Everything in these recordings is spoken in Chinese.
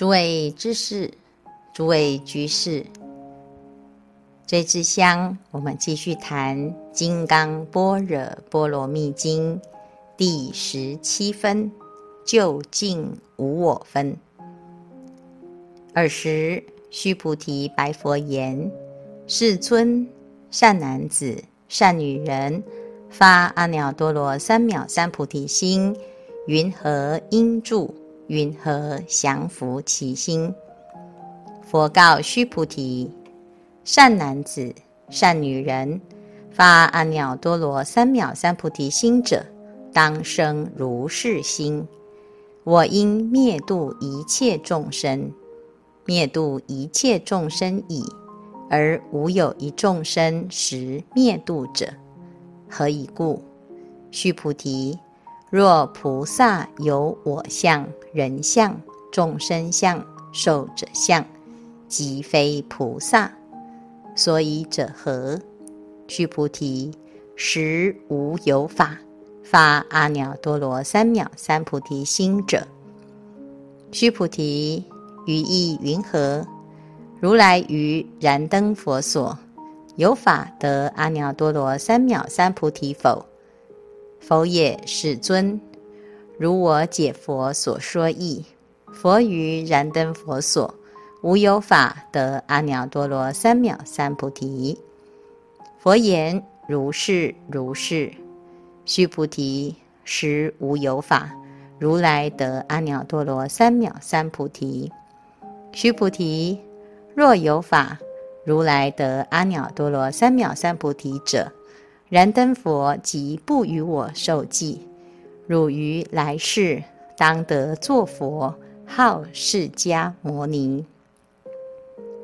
诸位知识，诸位居士，这支香，我们继续谈《金刚般若波罗蜜经》第十七分，究竟无我分。尔时，须菩提白佛言：“世尊，善男子、善女人，发阿耨多罗三藐三菩提心，云何应住？”云何降伏其心？佛告须菩提：善男子、善女人，发阿耨多罗三藐三菩提心者，当生如是心：我应灭度一切众生，灭度一切众生已，而无有一众生实灭度者。何以故？须菩提。若菩萨有我相、人相、众生相、寿者相，即非菩萨。所以者何？须菩提，实无有法发阿耨多罗三藐三菩提心者。须菩提，于意云何？如来于燃灯佛所，有法得阿耨多罗三藐三菩提否？佛也，世尊。如我解佛所说义，佛于燃灯佛所，无有法得阿耨多罗三藐三菩提。佛言：如是如是。须菩提，实无有法，如来得阿耨多罗三藐三菩提。须菩提，若有法，如来得阿耨多罗三藐三菩提者。燃灯佛即不与我受记，汝于来世当得作佛，号释迦牟尼。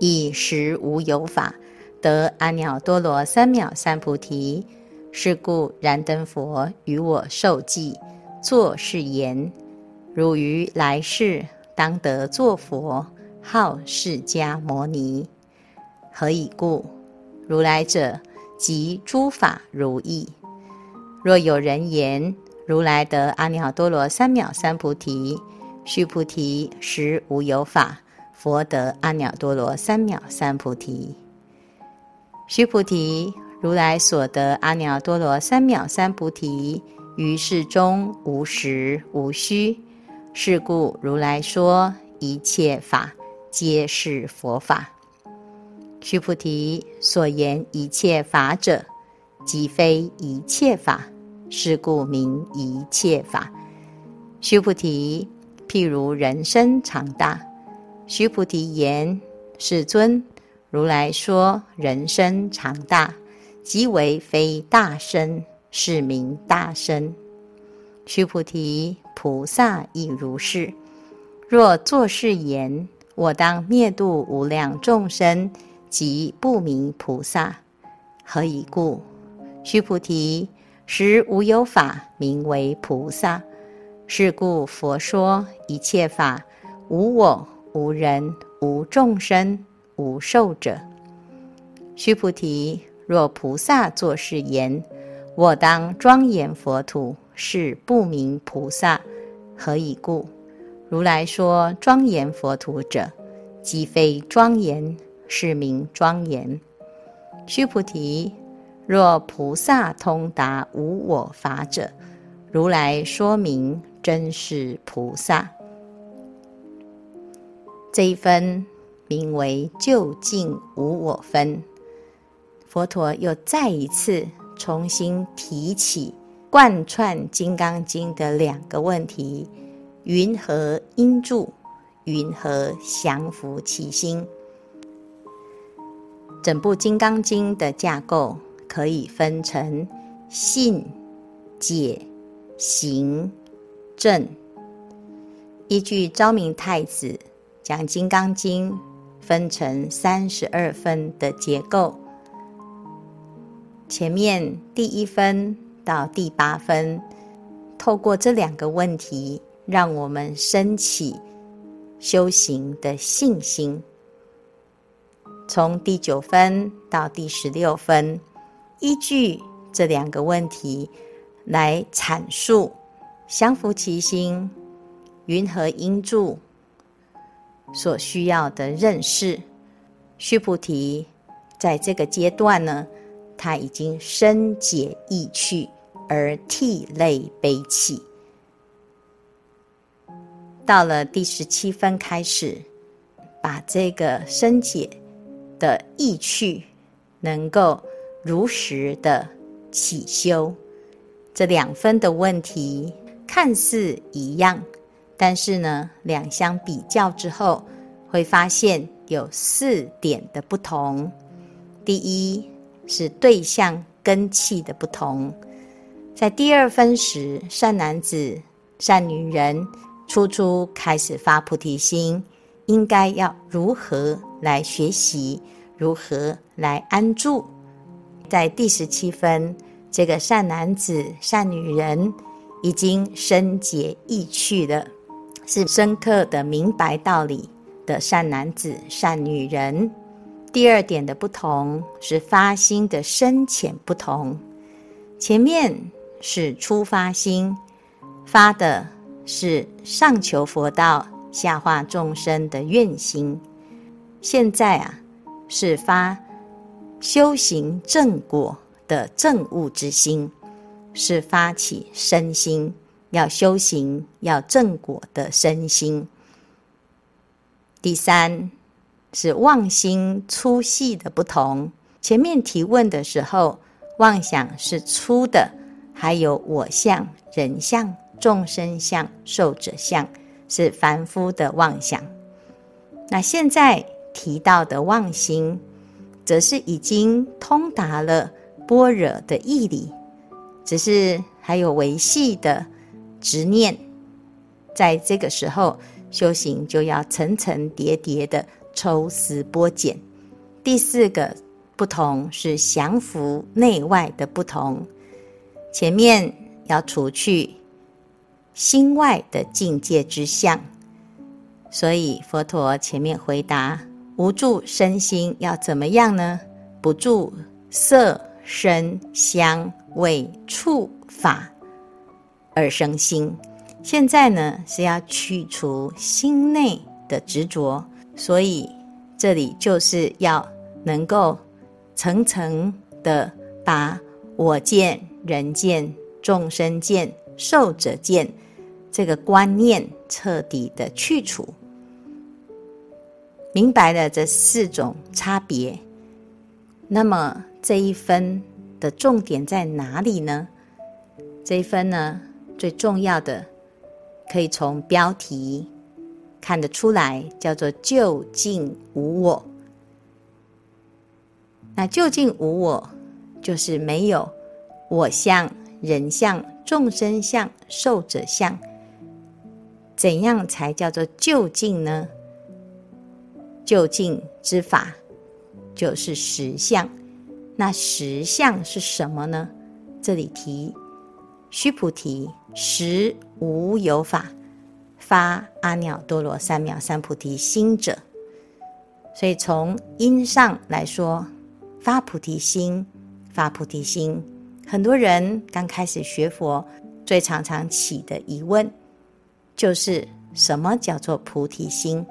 以实无有法得阿耨多罗三藐三菩提。是故燃灯佛与我受记，作是言：汝于来世当得作佛，号释迦牟尼。何以故？如来者。即诸法如意。若有人言如来得阿耨多罗三藐三菩提，须菩提，实无有法，佛得阿耨多罗三藐三菩提。须菩提，如来所得阿耨多罗三藐三菩提，于世中无实无虚。是故如来说一切法皆是佛法。须菩提，所言一切法者，即非一切法，是故名一切法。须菩提，譬如人身长大。须菩提言：世尊，如来说人身长大，即为非大身，是名大身。须菩提，菩萨亦如是。若作是言：我当灭度无量众生。即不名菩萨，何以故？须菩提，实无有法名为菩萨。是故佛说一切法无我、无人、无众生、无寿者。须菩提，若菩萨作是言：我当庄严佛土，是不明菩萨。何以故？如来说庄严佛土者，即非庄严。是名庄严。须菩提，若菩萨通达无我法者，如来说名真是菩萨。这一分名为究竟无我分。佛陀又再一次重新提起贯穿《金刚经》的两个问题：云何应住？云何降伏其心？整部《金刚经》的架构可以分成信、解、行、证。依据昭明太子将《金刚经》分成三十二分的结构，前面第一分到第八分，透过这两个问题，让我们升起修行的信心。从第九分到第十六分，依据这两个问题来阐述降伏其心，云何应住？所需要的认识。须菩提在这个阶段呢，他已经深解意趣而涕泪悲泣。到了第十七分开始，把这个深解的意趣能够如实的起修。这两分的问题看似一样，但是呢，两相比较之后，会发现有四点的不同。第一是对象根器的不同，在第二分时，善男子、善女人初初开始发菩提心，应该要如何来学习，如何来安住？在第十七分。这个善男子、善女人已经深解意趣了，是深刻的明白道理的善男子、善女人。第二点的不同是发心的深浅不同。前面是初发心，发的是上求佛道、下化众生的愿心。现在啊，是发修行正果。的正悟之心，是发起身心要修行、要正果的身心。第三是妄心粗细的不同。前面提问的时候，妄想是粗的，还有我相、人相、众生相、寿者相，是凡夫的妄想。那现在提到的妄心，则是已经通达了。般若的义理，只是还有维系的执念，在这个时候修行就要层层叠叠的抽丝剥茧。第四个不同是降服内外的不同，前面要除去心外的境界之相，所以佛陀前面回答：无住身心要怎么样呢？不住色。声、香、味、触、法而生心，现在呢是要去除心内的执着，所以这里就是要能够层层的把我见、人见、众生见、寿者见这个观念彻底的去除，明白了这四种差别，那么。这一分的重点在哪里呢？这一分呢，最重要的可以从标题看得出来，叫做“究竟无我”。那“究竟无我”就是没有我相、人相、众生相、寿者相。怎样才叫做究竟呢？究竟之法就是实相。那实相是什么呢？这里提须菩提，实无有法发阿耨多罗三藐三菩提心者。所以从因上来说，发菩提心，发菩提心。很多人刚开始学佛，最常常起的疑问，就是什么叫做菩提心？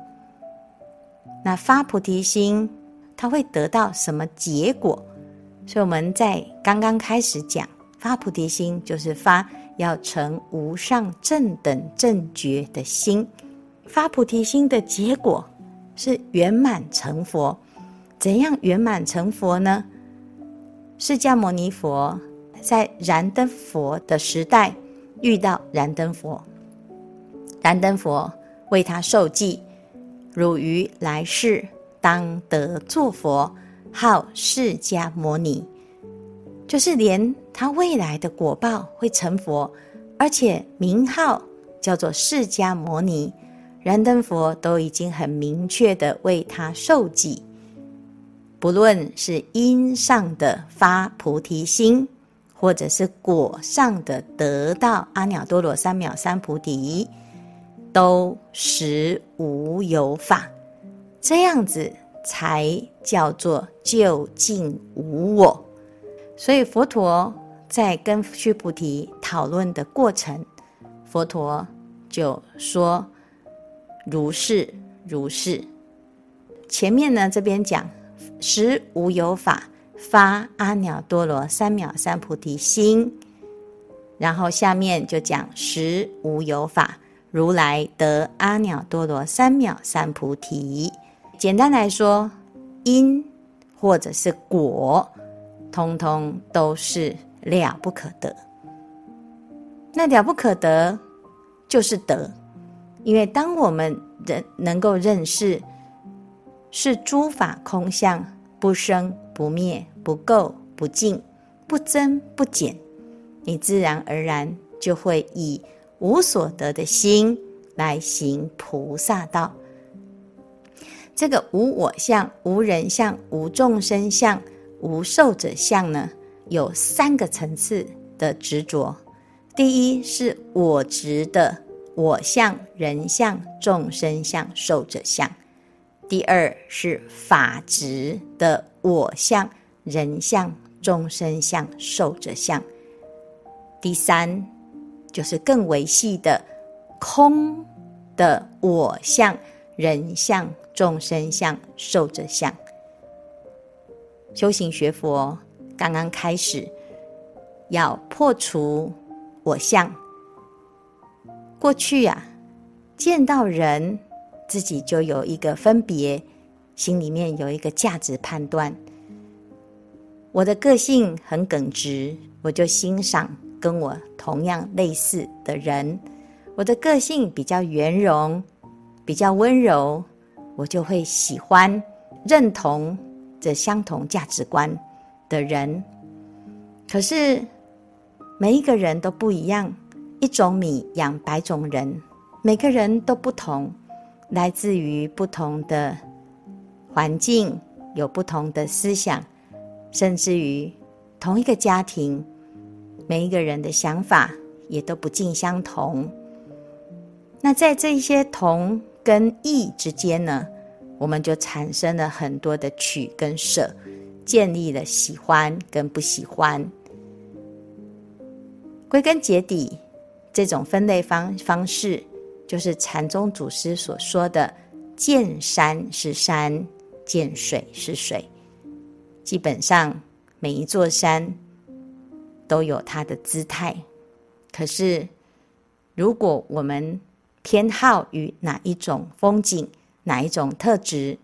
那发菩提心，它会得到什么结果？所以我们在刚刚开始讲发菩提心，就是发要成无上正等正觉的心。发菩提心的结果是圆满成佛。怎样圆满成佛呢？释迦牟尼佛在燃灯佛的时代遇到燃灯佛，燃灯佛为他授记：汝于来世当得作佛。号释迦牟尼，就是连他未来的果报会成佛，而且名号叫做释迦牟尼，燃灯佛都已经很明确的为他授记。不论是因上的发菩提心，或者是果上的得到阿耨多罗三藐三菩提，都实无有法，这样子。才叫做究竟无我，所以佛陀在跟须菩提讨论的过程，佛陀就说：如是如是。前面呢，这边讲实无有法发阿耨多罗三藐三菩提心，然后下面就讲实无有法如来得阿耨多罗三藐三菩提。简单来说，因或者是果，通通都是了不可得。那了不可得就是得，因为当我们人能够认识。是诸法空相，不生不灭，不垢不净，不增不减。你自然而然就会以无所得的心来行菩萨道。这个无我相、无人相、无众生相、无寿者相呢，有三个层次的执着。第一是我执的我相、人相、众生相、寿者相。第二是法执的我相、人相、众生相、寿者相。第三就是更为细的空的我相、人相、众生相、寿者相。修行学佛刚刚开始，要破除我相。过去呀、啊，见到人。自己就有一个分别，心里面有一个价值判断。我的个性很耿直，我就欣赏跟我同样类似的人；我的个性比较圆融，比较温柔，我就会喜欢认同这相同价值观的人。可是每一个人都不一样，一种米养百种人，每个人都不同。来自于不同的环境，有不同的思想，甚至于同一个家庭，每一个人的想法也都不尽相同。那在这些同跟异之间呢，我们就产生了很多的取跟舍，建立了喜欢跟不喜欢。归根结底，这种分类方方式。就是禅宗祖师所说的“见山是山，见水是水”。基本上每一座山都有它的姿态，可是如果我们偏好于哪一种风景、哪一种特质，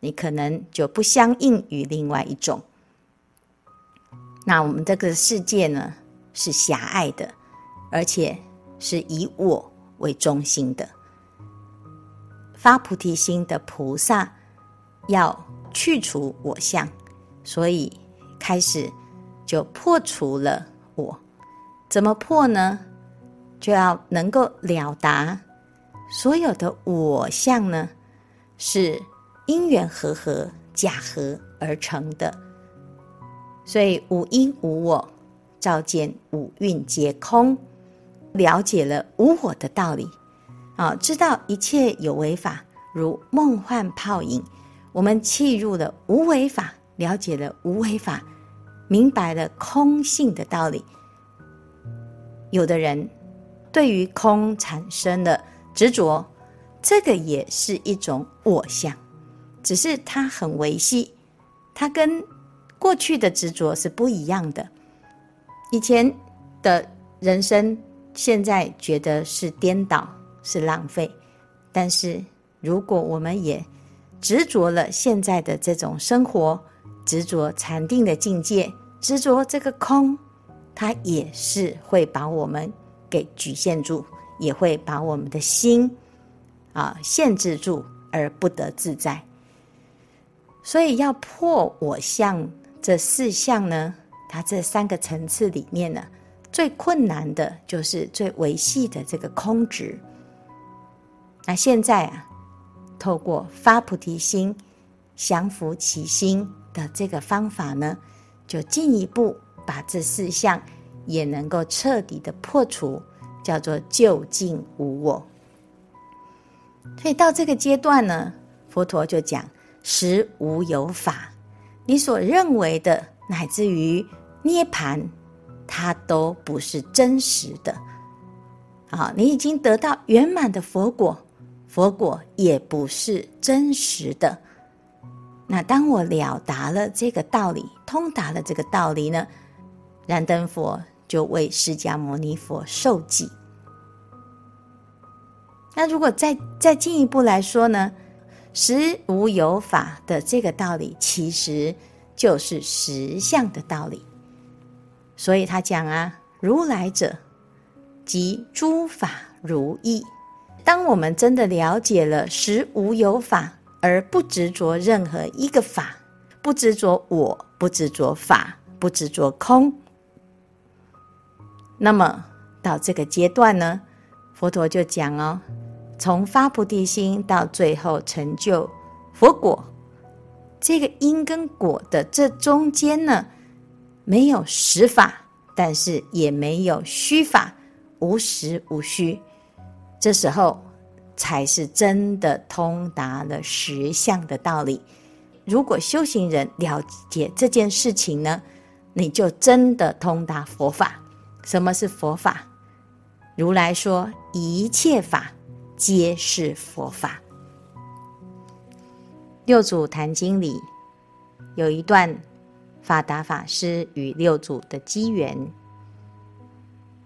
你可能就不相应于另外一种。那我们这个世界呢，是狭隘的，而且是以我。为中心的发菩提心的菩萨，要去除我相，所以开始就破除了我。怎么破呢？就要能够了达所有的我相呢，是因缘和合、假合而成的。所以无因无我，照见五蕴皆空。了解了无我的道理，啊，知道一切有为法如梦幻泡影。我们契入了无为法，了解了无为法，明白了空性的道理。有的人对于空产生了执着，这个也是一种我相，只是它很维系，它跟过去的执着是不一样的。以前的人生。现在觉得是颠倒，是浪费，但是如果我们也执着了现在的这种生活，执着禅定的境界，执着这个空，它也是会把我们给局限住，也会把我们的心啊限制住而不得自在。所以要破我相这四相呢，它这三个层次里面呢。最困难的就是最维系的这个空执。那现在啊，透过发菩提心、降服其心的这个方法呢，就进一步把这四项也能够彻底的破除，叫做究竟无我。所以到这个阶段呢，佛陀就讲实无有法，你所认为的乃至于涅槃。它都不是真实的，啊！你已经得到圆满的佛果，佛果也不是真实的。那当我了达了这个道理，通达了这个道理呢，燃灯佛就为释迦牟尼佛授记。那如果再再进一步来说呢，实无有法的这个道理，其实就是实相的道理。所以他讲啊，如来者，即诸法如意。当我们真的了解了实无有法，而不执着任何一个法，不执着我，不执着法，不执着空。那么到这个阶段呢，佛陀就讲哦，从发菩提心到最后成就佛果，这个因跟果的这中间呢，没有实法，但是也没有虚法，无实无虚。这时候。才是真的通达了实相的道理。如果修行人了解这件事情呢，你就真的通达佛法。什么是佛法？如来说一切法皆是佛法。六祖坛经里有一段法达法师与六祖的机缘。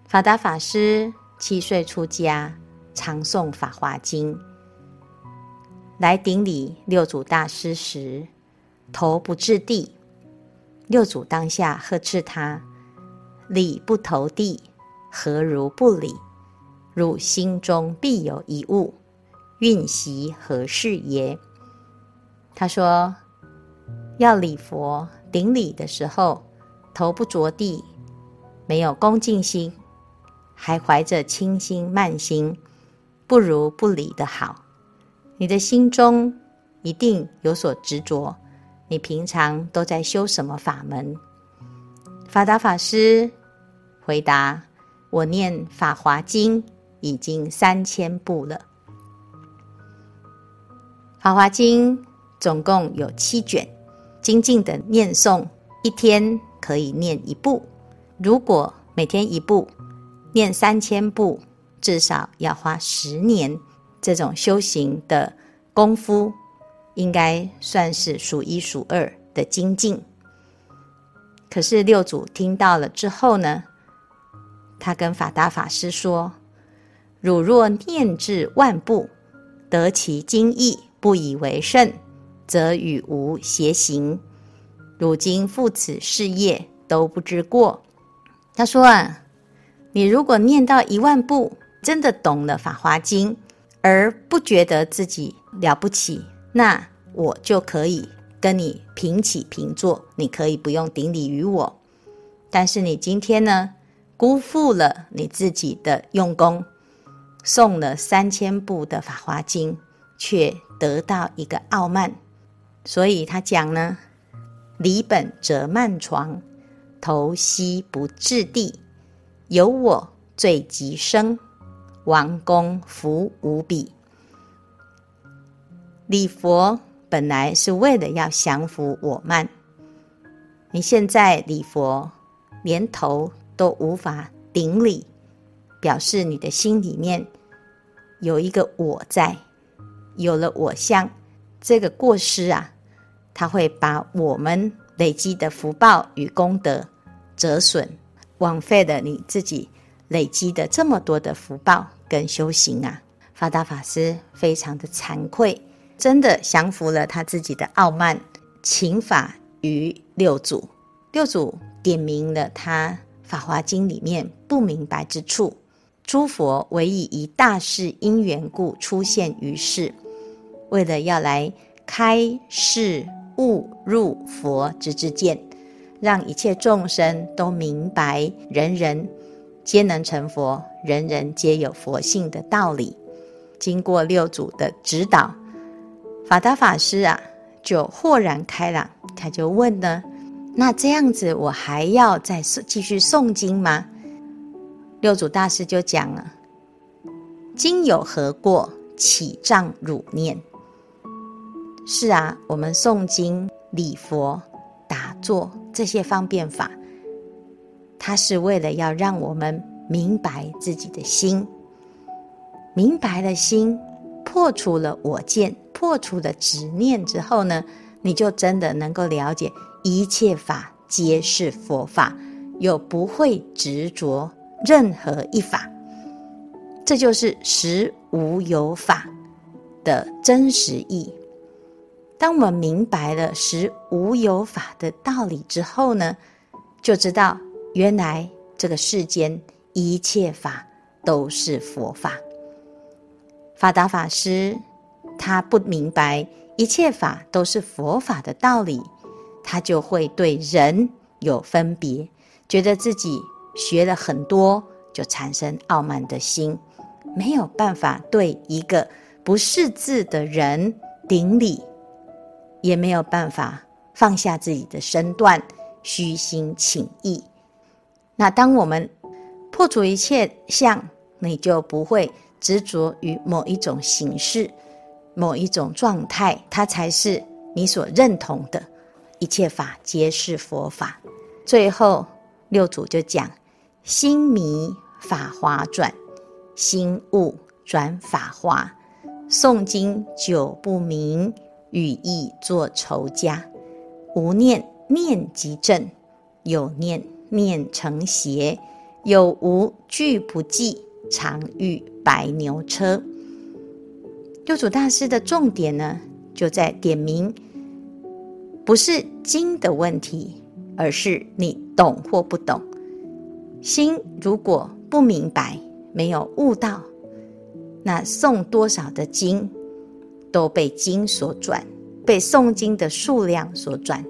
法达法师七岁出家。常诵《法华经》，来顶礼六祖大师时，头不至地。六祖当下呵斥他：“礼不投地，何如不礼？汝心中必有一物，蕴习何事耶？”他说：“要礼佛顶礼的时候，头不着地，没有恭敬心，还怀着轻心慢心。”不如不理的好，你的心中一定有所执着。你平常都在修什么法门？法达法师回答：“我念《法华经》已经三千部了。《法华经》总共有七卷，精进的念诵，一天可以念一部。如果每天一部，念三千部。”至少要花十年，这种修行的功夫，应该算是数一数二的精进。可是六祖听到了之后呢，他跟法达法师说：“汝若念至万部，得其经义，不以为胜，则与吾偕行。汝今负此事业，都不知过。”他说啊，你如果念到一万部，真的懂了《法华经》，而不觉得自己了不起，那我就可以跟你平起平坐，你可以不用顶礼于我。但是你今天呢，辜负了你自己的用功，送了三千部的《法华经》，却得到一个傲慢。所以他讲呢：“礼本则慢床，头膝不至地，有我最极生。”王公福无比，礼佛本来是为了要降服我慢。你现在礼佛，连头都无法顶礼，表示你的心里面有一个我在，有了我相，这个过失啊，它会把我们累积的福报与功德折损，枉费了你自己。累积的这么多的福报跟修行啊，法达法师非常的惭愧，真的降服了他自己的傲慢，请法于六祖。六祖点明了他《法华经》里面不明白之处，诸佛唯以一大事因缘故出现于世，为了要来开示悟入佛之知见，让一切众生都明白，人人。皆能成佛，人人皆有佛性的道理。经过六祖的指导，法达法师啊，就豁然开朗。他就问呢：“那这样子，我还要再继续诵经吗？”六祖大师就讲了：“经有何过，起障汝念？”是啊，我们诵经、礼佛、打坐这些方便法。他是为了要让我们明白自己的心，明白了心，破除了我见，破除了执念之后呢，你就真的能够了解一切法皆是佛法，又不会执着任何一法。这就是实无有法的真实义。当我们明白了实无有法的道理之后呢，就知道原来这个世间一切法都是佛法。法达法师他不明白一切法都是佛法的道理，他就会对人有分别，觉得自己学了很多，就产生傲慢的心，没有办法对一个不识字的人顶礼，也没有办法放下自己的身段，虚心请益。那当我们破除一切相，你就不会。执着于某一种形式、某一种状态，它才是你所认同的。一切法皆是佛法。最后六祖就讲：心迷法华转，心悟转法华。诵经久不明，语意作仇家。无念念即正，有念念成邪。有无俱不计。常遇白牛车，六祖大师的重点呢，就在点明，不是经的问题，而是你懂或不懂。心如果不明白，没有悟到，那诵多少的经都被经所转，被诵经的数量所转。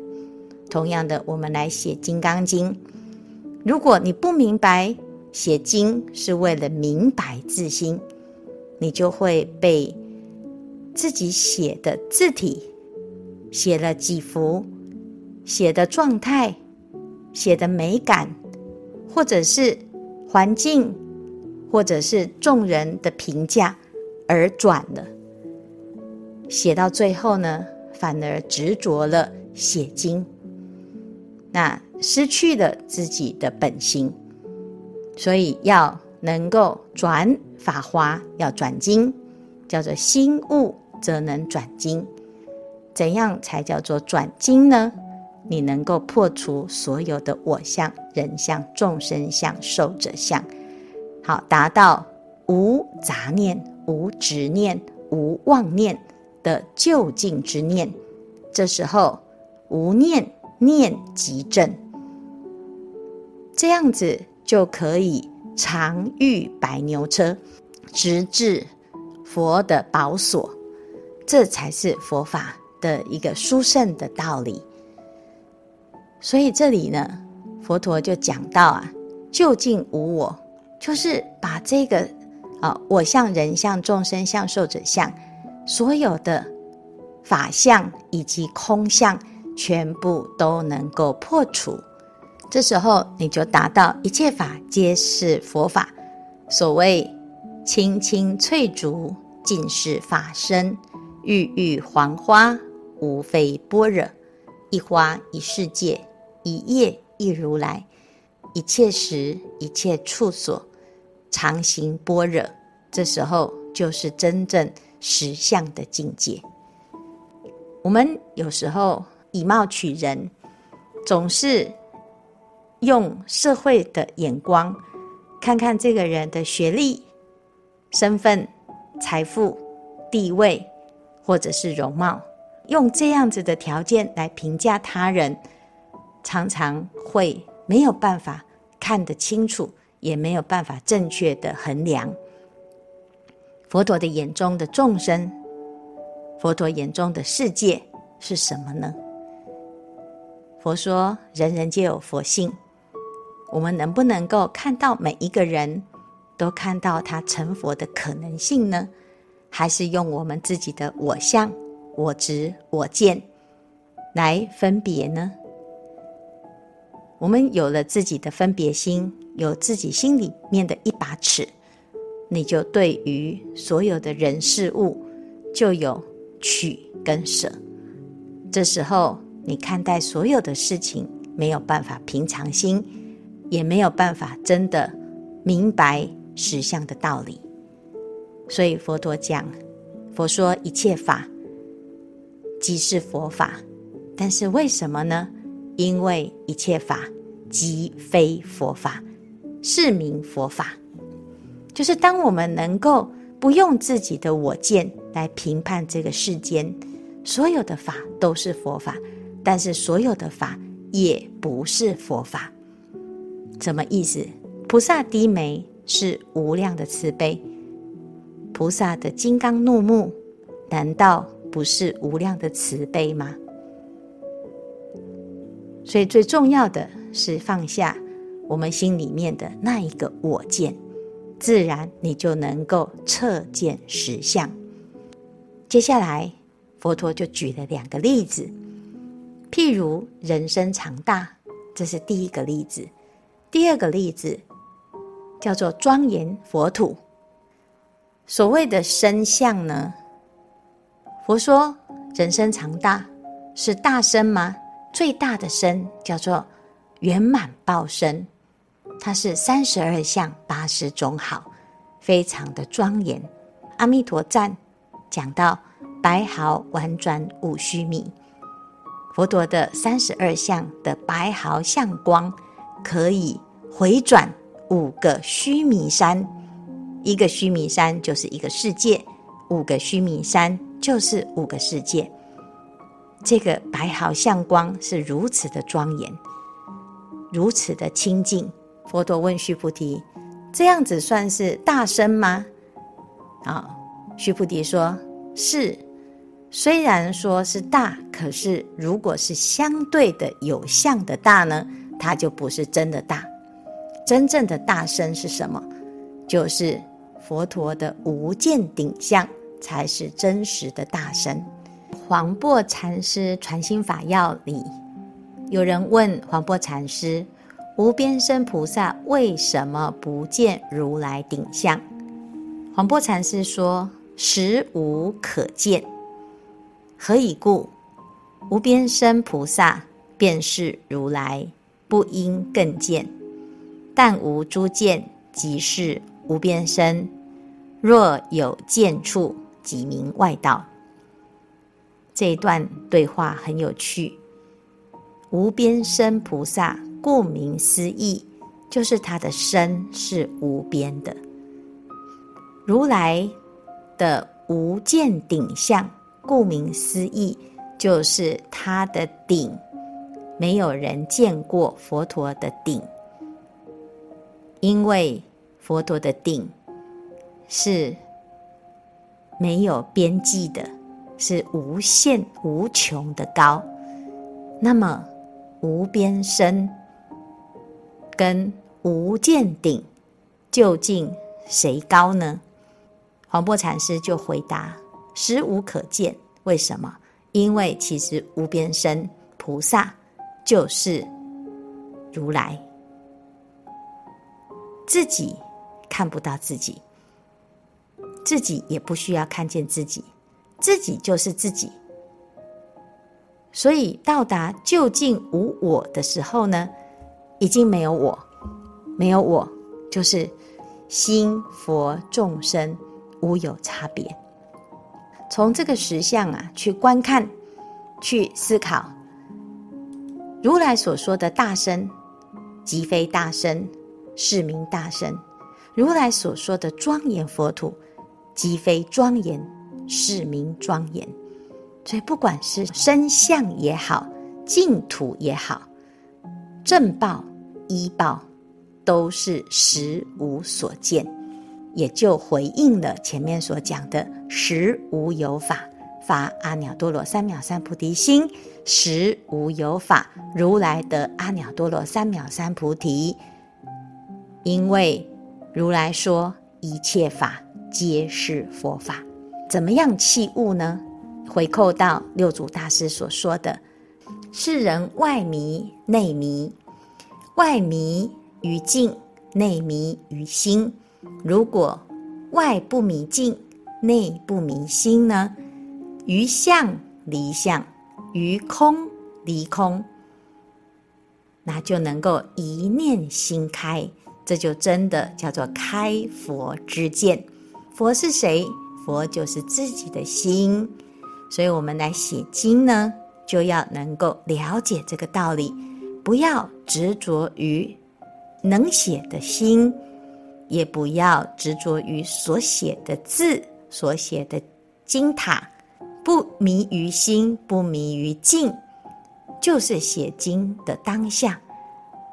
同样的，我们来写《金刚经》，如果你不明白。写经是为了明白自心，你就会被自己写的字体、写了几幅、写的状态、写的美感，或者是环境，或者是众人的评价而转了。写到最后呢，反而执着了写经，那失去了自己的本心。所以要能够转法华，要转经，叫做心悟则能转经。怎样才叫做转经呢？你能够破除所有的我相、人相、众生相、寿者相，好达到无杂念、无执念、无妄念的究竟之念。这时候无念念即正，这样子。就可以常遇白牛车，直至佛的宝所，这才是佛法的一个殊胜的道理。所以这里呢，佛陀就讲到啊，究竟无我，就是把这个啊我相、人相、众生相、寿者相，所有的法相以及空相，全部都能够破除。这时候你就达到一切法皆是佛法。所谓青青翠竹，尽是法身；郁郁黄花，无非般若。一花一世界，一叶一如来。一切时一切处所，常行般若。这时候就是真正实相的境界。我们有时候以貌取人，总是。用社会的眼光看看这个人的学历、身份、财富、地位，或者是容貌，用这样子的条件来评价他人，常常会没有办法看得清楚，也没有办法正确的衡量。佛陀的眼中的众生，佛陀眼中的世界是什么呢？佛说：人人皆有佛性。我们能不能够看到每一个人都看到他成佛的可能性呢？还是用我们自己的我相、我执、我见来分别呢？我们有了自己的分别心，有自己心里面的一把尺，你就对于所有的人事物就有取跟舍。这时候你看待所有的事情没有办法平常心。也没有办法真的明白实相的道理，所以佛陀讲，佛说一切法即是佛法，但是为什么呢？因为一切法即非佛法，是名佛法。就是当我们能够不用自己的我见来评判这个世间，所有的法都是佛法，但是所有的法也不是佛法。什么意思？菩萨低眉是无量的慈悲，菩萨的金刚怒目，难道不是无量的慈悲吗？所以最重要的是放下我们心里面的那一个我见，自然你就能够彻见实相。接下来，佛陀就举了两个例子，譬如人生长大，这是第一个例子；第二个例子叫做庄严佛土。所谓的身相呢，佛说人生长大是大身吗？最大的身叫做圆满报身，它是三十二相八十种好，非常的庄严。阿弥陀赞讲到白毫婉转五须弥，佛陀的三十二相的白毫相光可以回转五个须弥山，一个须弥山就是一个世界，五个须弥山就是五个世界。这个白毫相光是如此的庄严，如此的清净。佛陀问须菩提：“这样子算是大身吗？”啊，须菩提说：“是。虽然说是大，可是如果是相对的有相的大呢，它就不是真的大。真正的大身是什么？就是佛陀的无间顶相，才是真实的大身。”黄檗禅师《传心法要》里有人问黄檗禅师：“无边身菩萨为什么不见如来顶相？”黄檗禅师说：“实无可见。何以故？无边身菩萨便是如来，不应更见。但无诸见，即是无边身。若有见处，即名外道。”这一段对话很有趣。无边身菩萨，顾名思义，就是他的身是无边的。如来的无间顶相，顾名思义，就是他的顶，没有人见过佛陀的顶，因为佛陀的顶是没有边际的。是无限无穷的高，那么无边身跟无间顶究竟谁高呢？黄檗禅师就回答：实无可见。为什么？因为其实无边身菩萨就是如来，自己看不到自己，自己也不需要看见自己。自己就是自己，所以到达究竟无我的时候呢，已经没有我，没有我，就是心佛众生无有差别。从这个实相啊去观看，去思考，如来所说的大身，即非大身，是名大身；如来所说的庄严佛土，即非庄严。是名庄严，所以不管是身相也好，净土也好，正报依报，都是实无所见，也就回应了前面所讲的实无有法，法阿耨多罗三藐三菩提心，实无有法，如来得阿耨多罗三藐三菩提，因为如来说一切法皆是佛法。怎么样弃悟呢？回扣到六祖大师所说的：“世人外迷内迷，外迷于境，内迷于心。如果外不迷境，内不迷心呢？于相离相，于空离空，那就能够一念心开，这就真的叫做开佛之见。佛是谁？”佛就是自己的心，所以我们来写经呢，就要能够了解这个道理，不要执着于能写的心，也不要执着于所写的字、所写的经塔，不迷于心，不迷于境，就是写经的当下，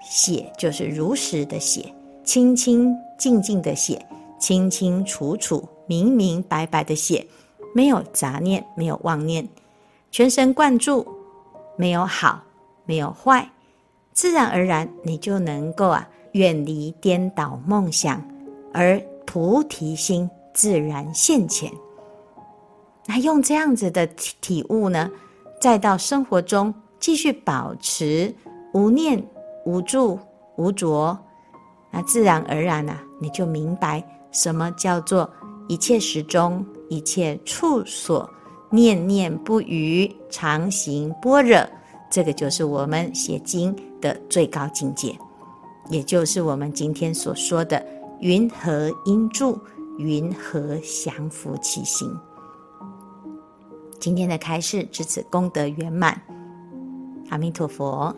写就是如实的写，清清静静的写。清清楚楚、明明白白的写，没有杂念，没有妄念，全神贯注，没有好，没有坏，自然而然你就能够啊远离颠倒梦想，而菩提心自然现前。那用这样子的体体悟呢，再到生活中继续保持无念、无住、无着，那自然而然呐、啊，你就明白。什么叫做一切时中，一切处所，念念不渝，常行般若？这个就是我们写经的最高境界，也就是我们今天所说的“云何应住，云何降伏其心”。今天的开示至此功德圆满，阿弥陀佛。